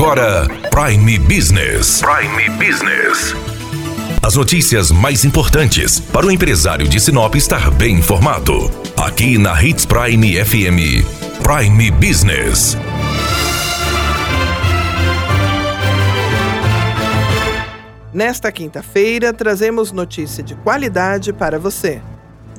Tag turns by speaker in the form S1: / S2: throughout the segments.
S1: agora Prime Business. Prime Business. As notícias mais importantes para o empresário de Sinop estar bem informado. Aqui na Hits Prime FM. Prime Business.
S2: Nesta quinta-feira, trazemos notícia de qualidade para você.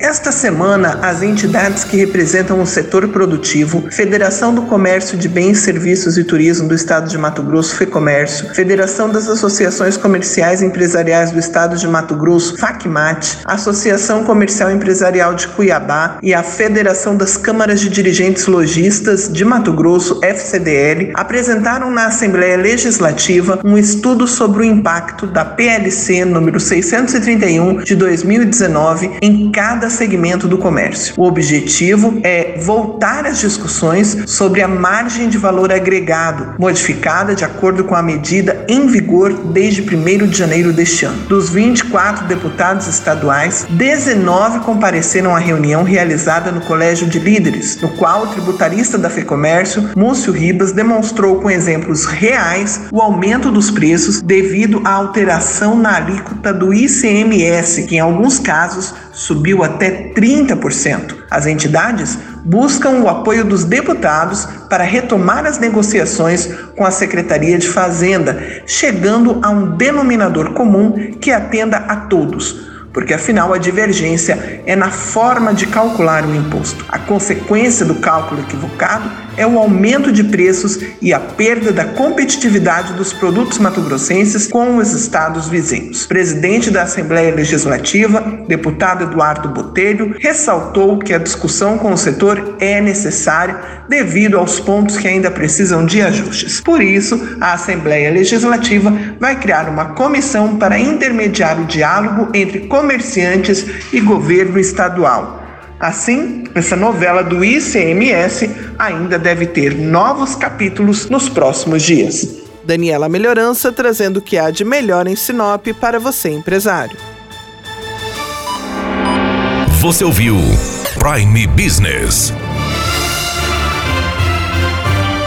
S3: Esta semana, as entidades que representam o setor produtivo, Federação do Comércio de Bens, Serviços e Turismo do Estado de Mato Grosso, FEComércio, Federação das Associações Comerciais e Empresariais do Estado de Mato Grosso, FACMAT, Associação Comercial Empresarial de Cuiabá e a Federação das Câmaras de Dirigentes Logistas de Mato Grosso, FCDL, apresentaram na Assembleia Legislativa um estudo sobre o impacto da PLC número 631 de 2019 em cada segmento do comércio. O objetivo é voltar às discussões sobre a margem de valor agregado, modificada de acordo com a medida em vigor desde 1 de janeiro deste ano. Dos 24 deputados estaduais, 19 compareceram à reunião realizada no Colégio de Líderes, no qual o tributarista da FEComércio, Múcio Ribas, demonstrou com exemplos reais o aumento dos preços devido à alteração na alíquota do ICMS, que em alguns casos subiu até 30%. As entidades buscam o apoio dos deputados para retomar as negociações com a Secretaria de Fazenda, chegando a um denominador comum que atenda a todos porque afinal a divergência é na forma de calcular o imposto. A consequência do cálculo equivocado é o aumento de preços e a perda da competitividade dos produtos matogrossenses com os estados vizinhos. O presidente da Assembleia Legislativa, deputado Eduardo Botelho, ressaltou que a discussão com o setor é necessária devido aos pontos que ainda precisam de ajustes. Por isso, a Assembleia Legislativa vai criar uma comissão para intermediar o diálogo entre comerciantes e governo estadual. Assim, essa novela do ICMS ainda deve ter novos capítulos nos próximos dias.
S2: Daniela Melhorança trazendo o que há de melhor em Sinop para você, empresário.
S1: Você ouviu Prime Business.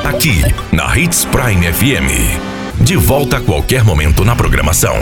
S1: Aqui, na Hits Prime FM. De volta a qualquer momento na programação.